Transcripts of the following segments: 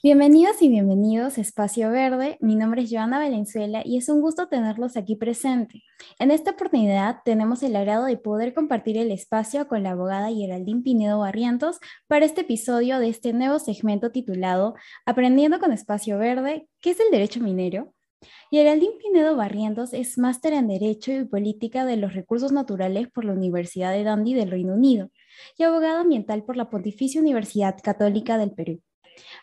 Bienvenidas y bienvenidos a Espacio Verde. Mi nombre es Joana Valenzuela y es un gusto tenerlos aquí presente. En esta oportunidad tenemos el agrado de poder compartir el espacio con la abogada Geraldine Pinedo Barrientos para este episodio de este nuevo segmento titulado Aprendiendo con Espacio Verde, ¿qué es el derecho minero? Geraldine Pinedo Barrientos es máster en Derecho y Política de los Recursos Naturales por la Universidad de Dundee del Reino Unido y abogada ambiental por la Pontificia Universidad Católica del Perú.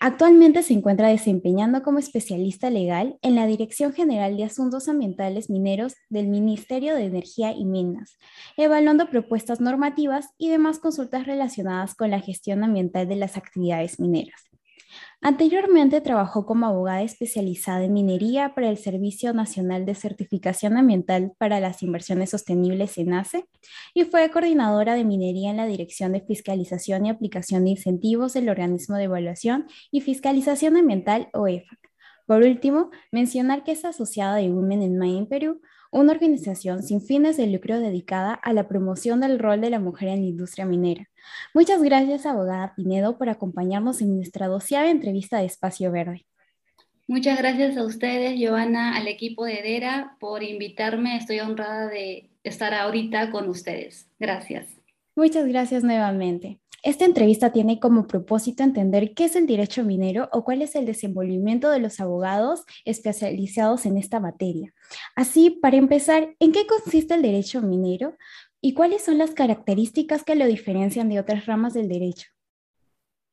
Actualmente se encuentra desempeñando como especialista legal en la Dirección General de Asuntos Ambientales Mineros del Ministerio de Energía y Minas, evaluando propuestas normativas y demás consultas relacionadas con la gestión ambiental de las actividades mineras. Anteriormente trabajó como abogada especializada en minería para el Servicio Nacional de Certificación Ambiental para las Inversiones Sostenibles ACE y fue coordinadora de minería en la Dirección de Fiscalización y Aplicación de Incentivos del Organismo de Evaluación y Fiscalización Ambiental OEFAC. Por último, mencionar que es asociada de Women in Mining Perú, una organización sin fines de lucro dedicada a la promoción del rol de la mujer en la industria minera. Muchas gracias, abogada Pinedo, por acompañarnos en nuestra doceava entrevista de Espacio Verde. Muchas gracias a ustedes, Giovanna, al equipo de EDERA, por invitarme. Estoy honrada de estar ahorita con ustedes. Gracias. Muchas gracias nuevamente. Esta entrevista tiene como propósito entender qué es el derecho minero o cuál es el desenvolvimiento de los abogados especializados en esta materia. Así, para empezar, ¿en qué consiste el derecho minero y cuáles son las características que lo diferencian de otras ramas del derecho?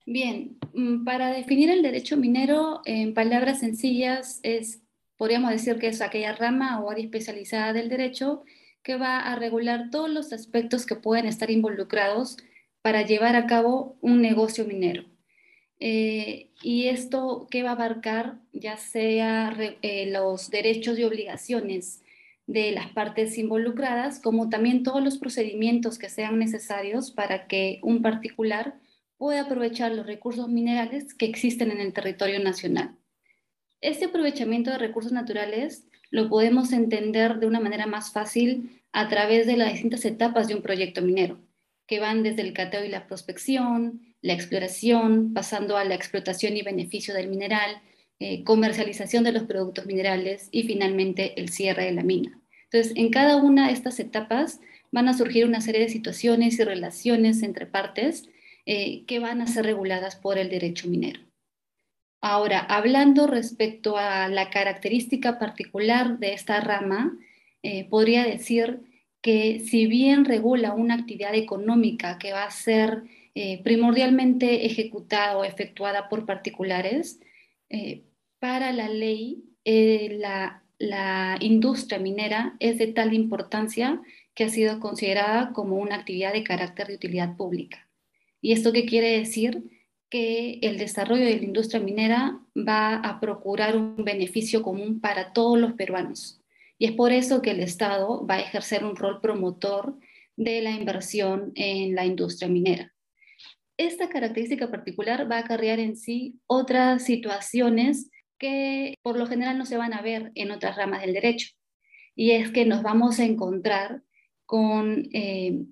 Bien, mm, para definir el derecho minero en palabras sencillas es, podríamos decir que es aquella rama o área especializada del derecho que va a regular todos los aspectos que pueden estar involucrados para llevar a cabo un negocio minero. Eh, y esto que va a abarcar ya sea eh, los derechos y obligaciones de las partes involucradas, como también todos los procedimientos que sean necesarios para que un particular pueda aprovechar los recursos minerales que existen en el territorio nacional. Este aprovechamiento de recursos naturales lo podemos entender de una manera más fácil a través de las distintas etapas de un proyecto minero que van desde el cateo y la prospección, la exploración, pasando a la explotación y beneficio del mineral, eh, comercialización de los productos minerales y finalmente el cierre de la mina. Entonces, en cada una de estas etapas van a surgir una serie de situaciones y relaciones entre partes eh, que van a ser reguladas por el derecho minero. Ahora, hablando respecto a la característica particular de esta rama, eh, podría decir que si bien regula una actividad económica que va a ser primordialmente ejecutada o efectuada por particulares, eh, para la ley eh, la, la industria minera es de tal importancia que ha sido considerada como una actividad de carácter de utilidad pública. ¿Y esto qué quiere decir? Que el desarrollo de la industria minera va a procurar un beneficio común para todos los peruanos y es por eso que el Estado va a ejercer un rol promotor de la inversión en la industria minera. Esta característica particular va a acarrear en sí otras situaciones que por lo general no se van a ver en otras ramas del derecho. Y es que nos vamos a encontrar con eh,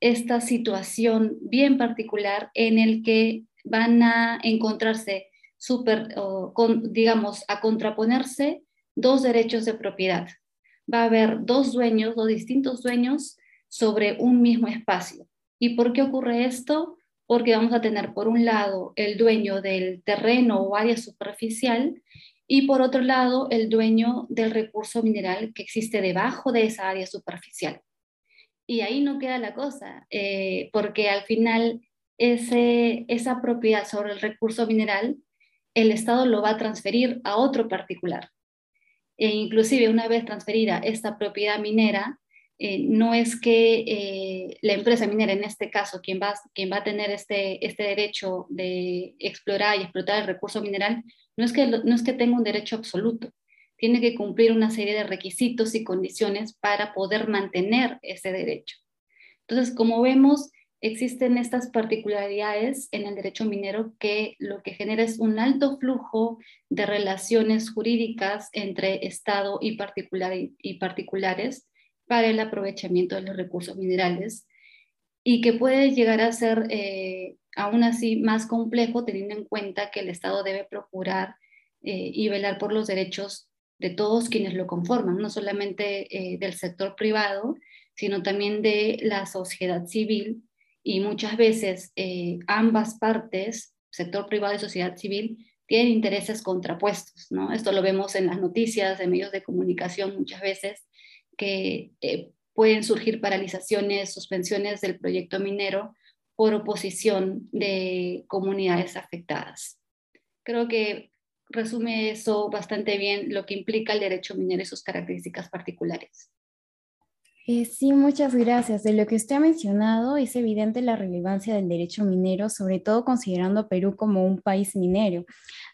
esta situación bien particular en el que van a encontrarse super, digamos, a contraponerse dos derechos de propiedad va a haber dos dueños, dos distintos dueños sobre un mismo espacio. ¿Y por qué ocurre esto? Porque vamos a tener por un lado el dueño del terreno o área superficial y por otro lado el dueño del recurso mineral que existe debajo de esa área superficial. Y ahí no queda la cosa, eh, porque al final esa propiedad sobre el recurso mineral, el Estado lo va a transferir a otro particular e inclusive una vez transferida esta propiedad minera, eh, no es que eh, la empresa minera, en este caso, quien va, quien va a tener este, este derecho de explorar y explotar el recurso mineral, no es, que, no es que tenga un derecho absoluto, tiene que cumplir una serie de requisitos y condiciones para poder mantener ese derecho. Entonces, como vemos, existen estas particularidades en el derecho minero que lo que genera es un alto flujo de relaciones jurídicas entre Estado y, y particulares para el aprovechamiento de los recursos minerales. y que puede llegar a ser eh, aún así más complejo teniendo en cuenta que el Estado debe procurar eh, y velar por los derechos de todos quienes lo conforman, no solamente del sector privado, sino también de la sociedad civil y muchas veces ambas partes, sector privado y sociedad civil, tienen intereses contrapuestos, ¿no? Esto lo vemos en las noticias, en medios de comunicación muchas veces, que eh, pueden surgir paralizaciones, suspensiones del proyecto minero por oposición de comunidades afectadas. Creo que resume eso bastante bien lo que implica el derecho minero y sus características particulares. Eh, sí, muchas gracias. De lo que usted ha mencionado, es evidente la relevancia del derecho minero, sobre todo considerando a Perú como un país minero.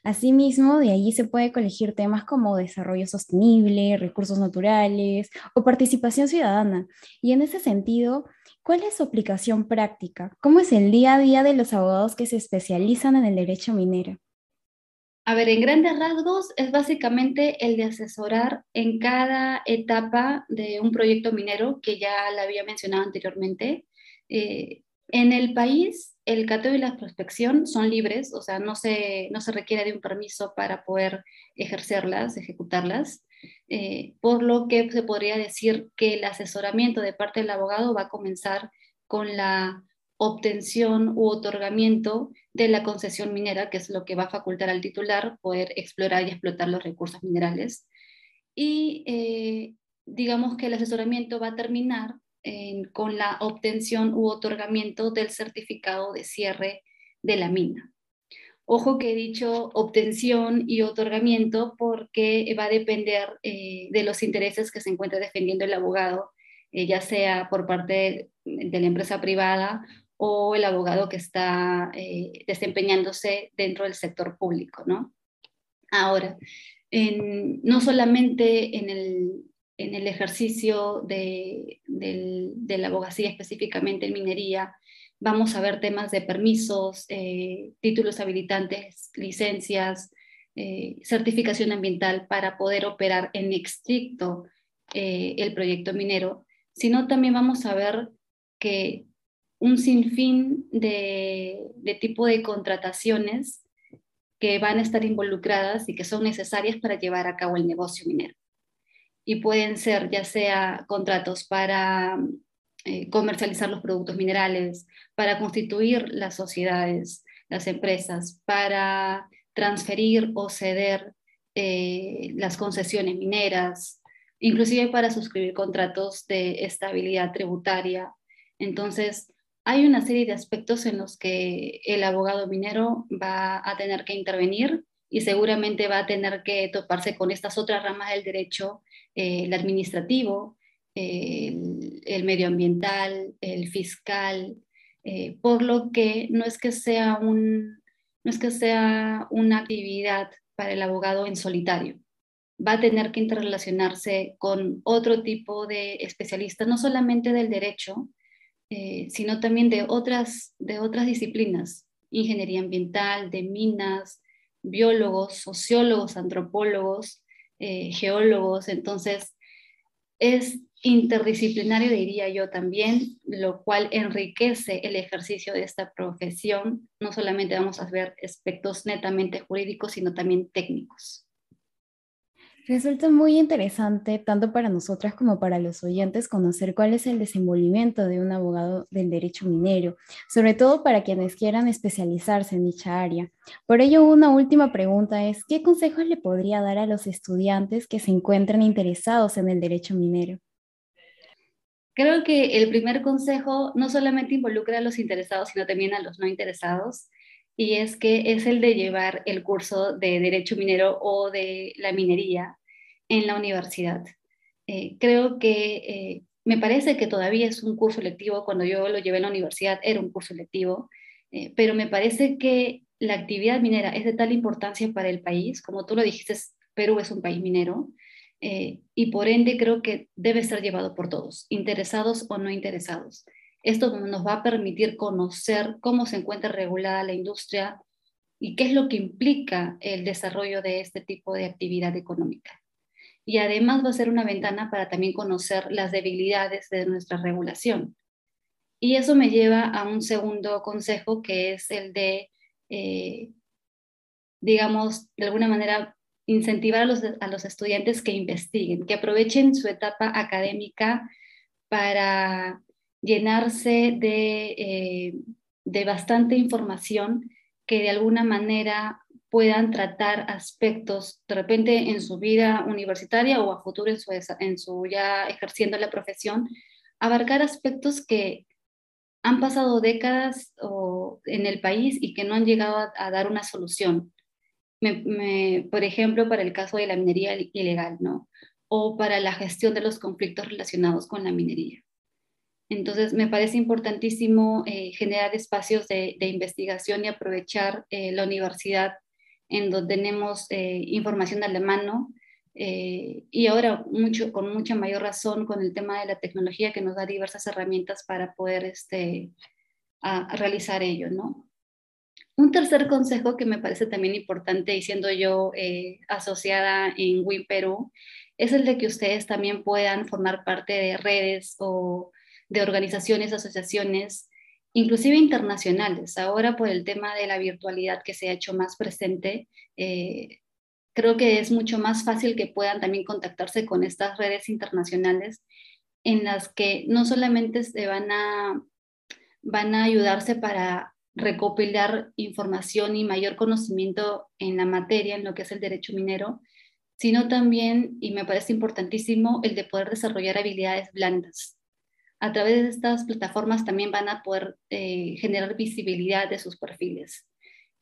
Asimismo, de allí se puede colegir temas como desarrollo sostenible, recursos naturales o participación ciudadana. Y en ese sentido, ¿cuál es su aplicación práctica? ¿Cómo es el día a día de los abogados que se especializan en el derecho minero? A ver, en grandes rasgos es básicamente el de asesorar en cada etapa de un proyecto minero que ya la había mencionado anteriormente. Eh, en el país, el cateo y la prospección son libres, o sea, no se, no se requiere de un permiso para poder ejercerlas, ejecutarlas, eh, por lo que se podría decir que el asesoramiento de parte del abogado va a comenzar con la obtención u otorgamiento de la concesión minera, que es lo que va a facultar al titular poder explorar y explotar los recursos minerales. Y eh, digamos que el asesoramiento va a terminar con la obtención u otorgamiento del certificado de cierre de la mina. Ojo que he dicho obtención y otorgamiento porque va a depender eh, de los intereses que se encuentra defendiendo el abogado, eh, ya sea por parte de la empresa privada o el abogado que está eh, desempeñándose dentro del sector público, ¿no? Ahora, no solamente en el, ejercicio de, la abogacía, específicamente en minería, vamos a ver temas de permisos, eh, títulos habilitantes, licencias, eh, certificación ambiental para poder operar en estricto el proyecto minero, sino también vamos a ver que un sinfín de, de tipo de contrataciones que van a estar involucradas y que son necesarias para llevar a cabo el negocio minero. Y pueden ser ya sea contratos para eh, comercializar los productos minerales, para constituir las sociedades, las empresas, para transferir o ceder eh, las concesiones mineras, inclusive para suscribir contratos de estabilidad tributaria. Entonces, hay una serie de aspectos en los que el abogado minero va a tener que intervenir y seguramente va a tener que toparse con estas otras ramas del derecho, eh, el administrativo, el, medioambiental, el fiscal, eh, por lo que no es que sea un, no es que sea una actividad para el abogado en solitario. Va a tener que interrelacionarse con otro tipo de especialistas, no solamente del derecho, eh, sino también de otras, de otras disciplinas, ingeniería ambiental, de minas, biólogos, sociólogos, antropólogos, eh, geólogos. Entonces, es interdisciplinario, diría yo también, lo cual enriquece el ejercicio de esta profesión. No solamente vamos a ver aspectos netamente jurídicos, sino también técnicos. Resulta muy interesante, tanto para nosotras como para los oyentes, conocer cuál es el desenvolvimiento de un abogado del derecho minero, sobre todo para quienes quieran especializarse en dicha área. Por ello, una última pregunta es, ¿qué consejos le podría dar a los estudiantes que se encuentran interesados en el derecho minero? Creo que el primer consejo no solamente involucra a los interesados, sino también a los no interesados y es que es el de llevar el curso de Derecho Minero o de la minería en la universidad. Eh, creo que eh, me parece que todavía es un curso lectivo, cuando yo lo llevé en la universidad era un curso lectivo, eh, pero me parece que la actividad minera es de tal importancia para el país, como tú lo dijiste, Perú es un país minero, y por ende creo que debe ser llevado por todos, interesados o no interesados. Esto nos va a permitir conocer cómo se encuentra regulada la industria y qué es lo que implica el desarrollo de este tipo de actividad económica y además va a ser una ventana para también conocer las debilidades de nuestra regulación. Y eso me lleva a un segundo consejo que es el de, eh, digamos, de alguna manera incentivar a los, a los estudiantes que investiguen, que aprovechen su etapa académica para llenarse de, eh, de bastante información que de alguna manera puedan tratar aspectos de repente en su vida universitaria o a futuro en su, en su ya ejerciendo la profesión, abarcar aspectos que han pasado décadas o, en el país y que no han llegado a, dar una solución. por ejemplo, para el caso de la minería ilegal, ¿no? O para la gestión de los conflictos relacionados con la minería. Entonces, me parece importantísimo eh, generar espacios de, investigación y aprovechar eh, la universidad en donde tenemos eh, información de la mano y ahora mucho, con mucha mayor razón con el tema de la tecnología que nos da diversas herramientas para poder este, realizar ello, ¿no? Un tercer consejo que me parece también importante y siendo yo asociada en WIN Perú es el de que ustedes también puedan formar parte de redes o de organizaciones, asociaciones, inclusive internacionales. Ahora por el tema de la virtualidad que se ha hecho más presente, eh, creo que es mucho más fácil que puedan también contactarse con estas redes internacionales en las que no solamente se van a, van a ayudarse para recopilar información y mayor conocimiento en la materia, en lo que es el derecho minero, sino también, y me parece importantísimo, el de poder desarrollar habilidades blandas, a través de estas plataformas también van a poder eh, generar visibilidad de sus perfiles.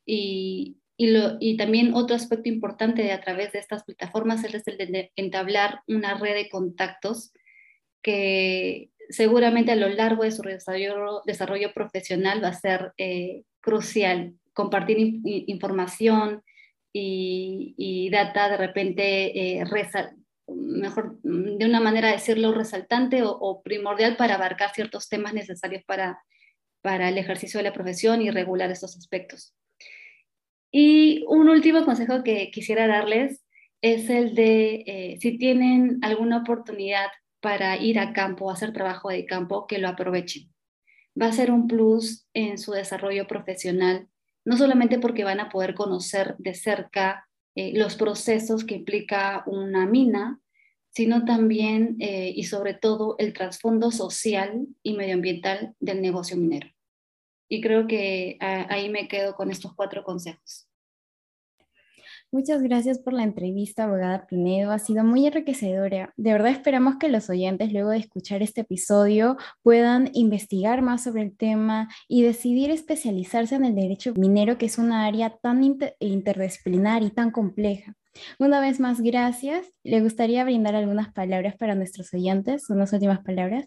Y, y, también otro aspecto importante de a través de estas plataformas es el de entablar una red de contactos que seguramente a lo largo de su desarrollo, desarrollo profesional va a ser eh, crucial. Compartir información y, y, data de repente eh, mejor, de una manera decirlo, resaltante o, primordial para abarcar ciertos temas necesarios para, para el ejercicio de la profesión y regular estos aspectos. Y un último consejo que quisiera darles es el de, eh, si tienen alguna oportunidad para ir a campo, hacer trabajo de campo, que lo aprovechen. Va a ser un plus en su desarrollo profesional, no solamente porque van a poder conocer de cerca eh, los procesos que implica una mina, sino también eh, y sobre todo el trasfondo social y medioambiental del negocio minero. Y creo que ah, ahí me quedo con estos cuatro consejos. Muchas gracias por la entrevista, abogada Pinedo. Ha sido muy enriquecedora. De verdad esperamos que los oyentes, luego de escuchar este episodio, puedan investigar más sobre el tema y decidir especializarse en el derecho minero, que es una área tan interdisciplinar y tan compleja. Una vez más, gracias. ¿Le gustaría brindar algunas palabras para nuestros oyentes? ¿Unas últimas palabras?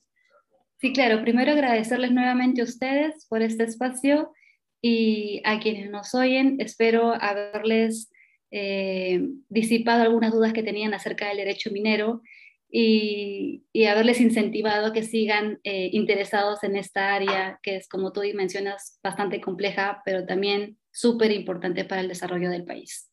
Sí, claro. Primero agradecerles nuevamente a ustedes por este espacio y a quienes nos oyen. Espero haberles eh, disipado algunas dudas que tenían acerca del derecho minero y, haberles incentivado a que sigan eh, interesados en esta área que es, como tú mencionas, bastante compleja, pero también súper importante para el desarrollo del país.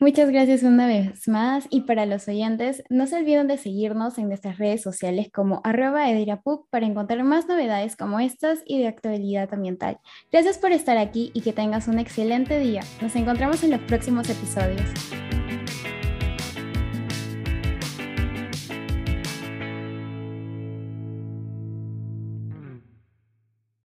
Muchas gracias una vez más y para los oyentes, no se olviden de seguirnos en nuestras redes sociales como arroba edirapuc para encontrar más novedades como estas y de actualidad ambiental. Gracias por estar aquí y que tengas un excelente día. Nos encontramos en los próximos episodios.